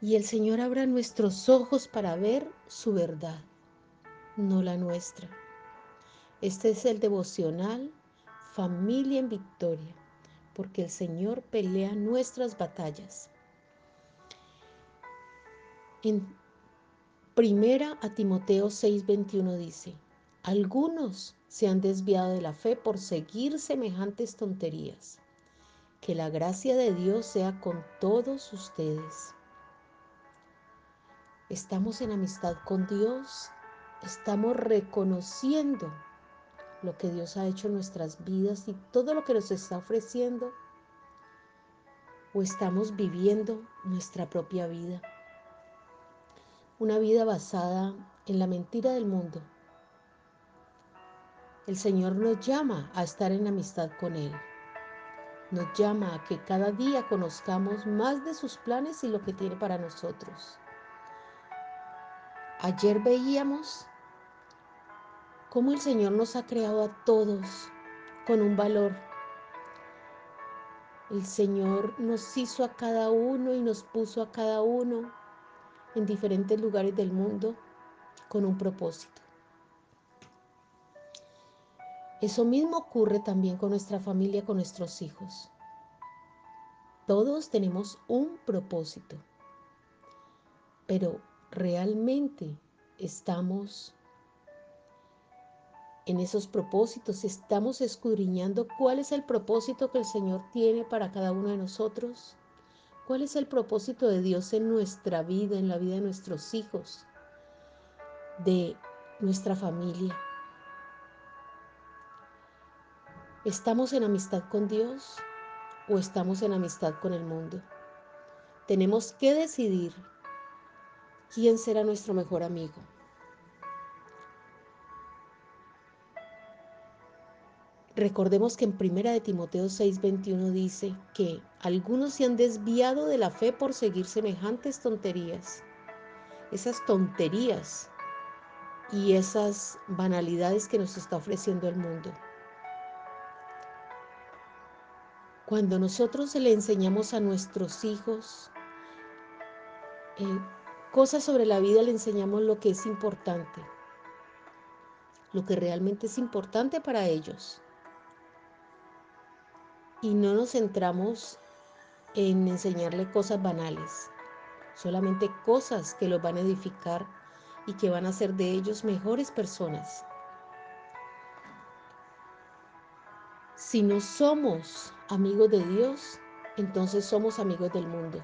y el Señor abra nuestros ojos para ver su verdad, no la nuestra. Este es el devocional Familia en Victoria, porque el Señor pelea nuestras batallas. En primera a Timoteo 6:21 dice, algunos se han desviado de la fe por seguir semejantes tonterías. Que la gracia de Dios sea con todos ustedes. Estamos en amistad con Dios, estamos reconociendo lo que Dios ha hecho en nuestras vidas y todo lo que nos está ofreciendo, o estamos viviendo nuestra propia vida. Una vida basada en la mentira del mundo. El Señor nos llama a estar en amistad con Él. Nos llama a que cada día conozcamos más de sus planes y lo que tiene para nosotros. Ayer veíamos cómo el Señor nos ha creado a todos con un valor. El Señor nos hizo a cada uno y nos puso a cada uno en diferentes lugares del mundo con un propósito. Eso mismo ocurre también con nuestra familia, con nuestros hijos. Todos tenemos un propósito, pero realmente estamos en esos propósitos, estamos escudriñando cuál es el propósito que el Señor tiene para cada uno de nosotros, cuál es el propósito de Dios en nuestra vida, en la vida de nuestros hijos, de nuestra familia. ¿Estamos en amistad con Dios o estamos en amistad con el mundo? Tenemos que decidir ¿quién será nuestro mejor amigo? Recordemos que en Primera de Timoteo 6:21 dice que algunos se han desviado de la fe por seguir semejantes tonterías. Esas tonterías y esas banalidades que nos está ofreciendo el mundo. Cuando nosotros le enseñamos a nuestros hijos eh, cosas sobre la vida le enseñamos lo que es importante, lo que realmente es importante para ellos. Y no nos centramos en enseñarle cosas banales, solamente cosas que los van a edificar y que van a hacer de ellos mejores personas. Si no somos amigos de Dios, entonces somos amigos del mundo.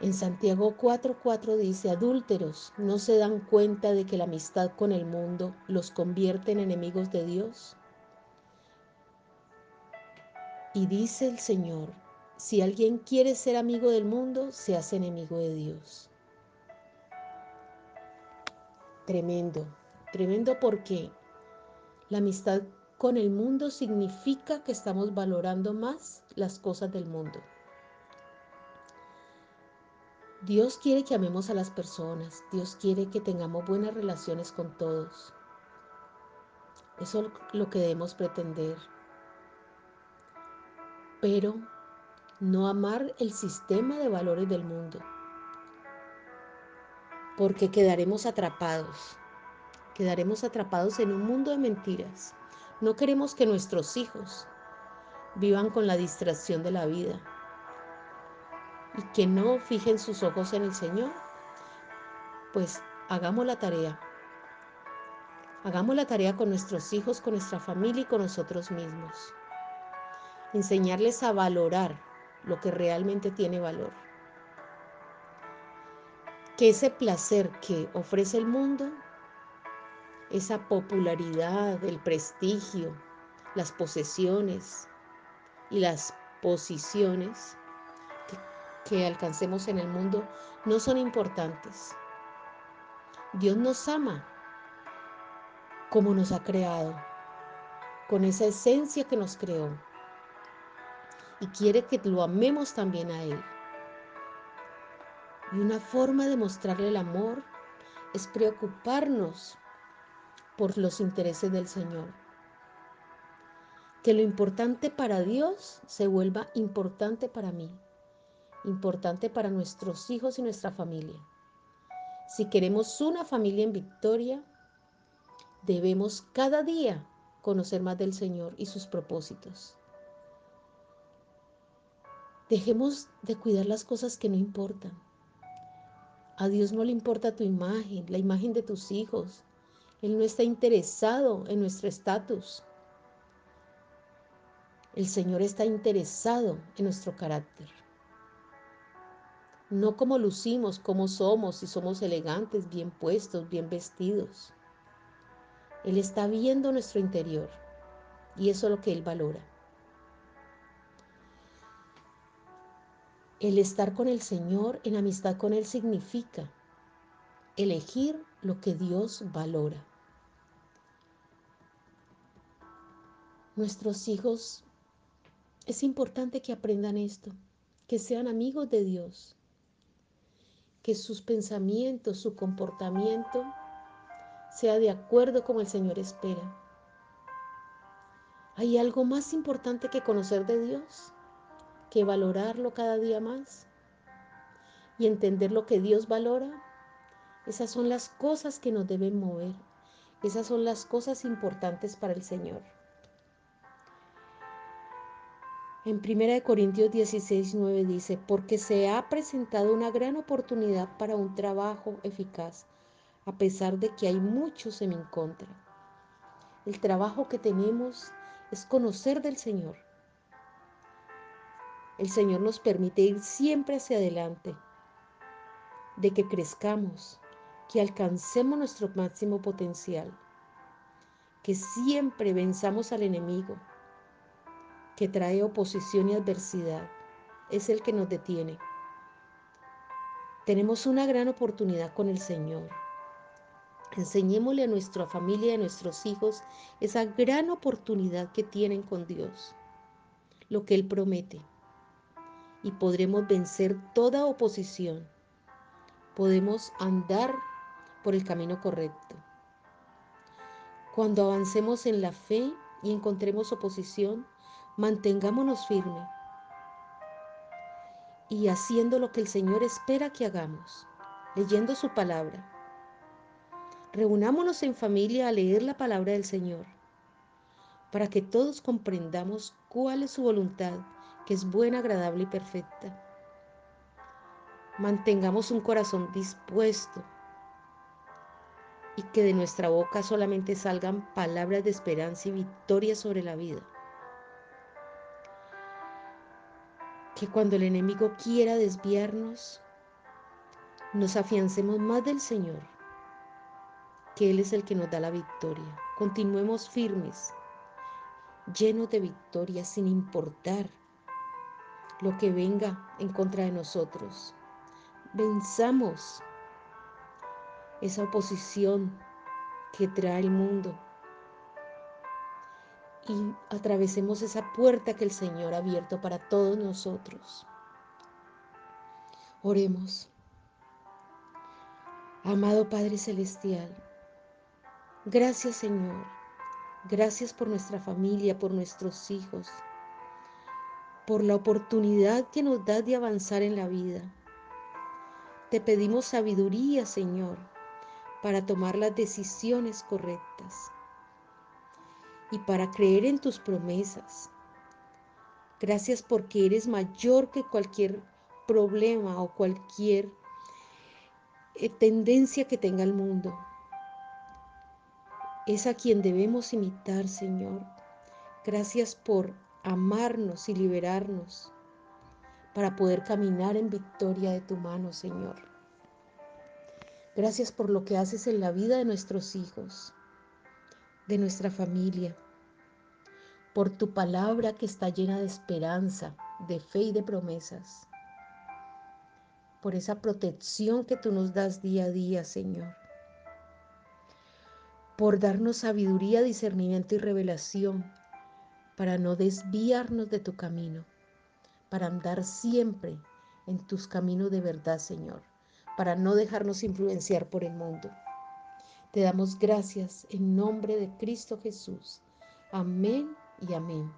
En Santiago 4:4 dice, adúlteros, ¿no se dan cuenta de que la amistad con el mundo los convierte en enemigos de Dios? Y dice el Señor, si alguien quiere ser amigo del mundo, se hace enemigo de Dios. Tremendo, tremendo porque la amistad con el mundo significa que estamos valorando más las cosas del mundo. Dios quiere que amemos a las personas, Dios quiere que tengamos buenas relaciones con todos. Eso es lo que debemos pretender. Pero no amar el sistema de valores del mundo, porque quedaremos atrapados, quedaremos atrapados en un mundo de mentiras. No queremos que nuestros hijos vivan con la distracción de la vida, y que no fijen sus ojos en el Señor, pues hagamos la tarea. Hagamos la tarea con nuestros hijos, con nuestra familia y con nosotros mismos. Enseñarles a valorar lo que realmente tiene valor. Que ese placer que ofrece el mundo, esa popularidad, el prestigio, las posesiones y las posiciones, que alcancemos en el mundo no son importantes. Dios nos ama como nos ha creado, con esa esencia que nos creó. Y quiere que lo amemos también a Él. Y una forma de mostrarle el amor es preocuparnos por los intereses del Señor. Que lo importante para Dios se vuelva importante para mí, importante para nuestros hijos y nuestra familia. Si queremos una familia en victoria, debemos cada día conocer más del Señor y sus propósitos. Dejemos de cuidar las cosas que no importan. A Dios no le importa tu imagen, la imagen de tus hijos. Él no está interesado en nuestro estatus. El Señor está interesado en nuestro carácter. No como lucimos, como somos, si somos elegantes, bien puestos, bien vestidos. Él está viendo nuestro interior y eso es lo que Él valora. El estar con el Señor en amistad con Él significa elegir lo que Dios valora. Nuestros hijos, es importante que aprendan esto, que sean amigos de Dios, que sus pensamientos, su comportamiento sea de acuerdo con el Señor espera. ¿Hay algo más importante que conocer de Dios? que valorarlo cada día más y entender lo que Dios valora. Esas son las cosas que nos deben mover. Esas son las cosas importantes para el Señor. En 1 Corintios 16, 9 dice, porque se ha presentado una gran oportunidad para un trabajo eficaz, a pesar de que hay muchos en mi contra. El trabajo que tenemos es conocer del Señor, el Señor nos permite ir siempre hacia adelante, de que crezcamos, que alcancemos nuestro máximo potencial, que siempre venzamos al enemigo, que trae oposición y adversidad, es el que nos detiene. Tenemos una gran oportunidad con el Señor. Enseñémosle a nuestra familia y a nuestros hijos esa gran oportunidad que tienen con Dios, lo que Él promete y podremos vencer toda oposición. Podemos andar por el camino correcto. Cuando avancemos en la fe y encontremos oposición, mantengámonos firmes y haciendo lo que el Señor espera que hagamos, leyendo su palabra. Reunámonos en familia a leer la palabra del Señor, para que todos comprendamos cuál es su voluntad que es buena, agradable y perfecta. Mantengamos un corazón dispuesto y que de nuestra boca solamente salgan palabras de esperanza y victoria sobre la vida. Que cuando el enemigo quiera desviarnos, nos afiancemos más del Señor, que Él es el que nos da la victoria. Continuemos firmes, llenos de victoria, sin importar lo que venga en contra de nosotros. Venzamos esa oposición que trae el mundo y atravesemos esa puerta que el Señor ha abierto para todos nosotros. Oremos. Amado Padre Celestial, gracias Señor, gracias por nuestra familia, por nuestros hijos por la oportunidad que nos das de avanzar en la vida. Te pedimos sabiduría, Señor, para tomar las decisiones correctas y para creer en tus promesas. Gracias porque eres mayor que cualquier problema o cualquier eh, tendencia que tenga el mundo. Es a quien debemos imitar, Señor. Gracias por amarnos y liberarnos para poder caminar en victoria de tu mano, Señor. Gracias por lo que haces en la vida de nuestros hijos, de nuestra familia, por tu palabra que está llena de esperanza, de fe y de promesas. por esa protección que tú nos das día a día, Señor. Por darnos sabiduría, discernimiento y revelación para no desviarnos de tu camino, para andar siempre en tus caminos de verdad, Señor, para no dejarnos influenciar por el mundo. Te damos gracias en nombre de Cristo Jesús. Amén y amén.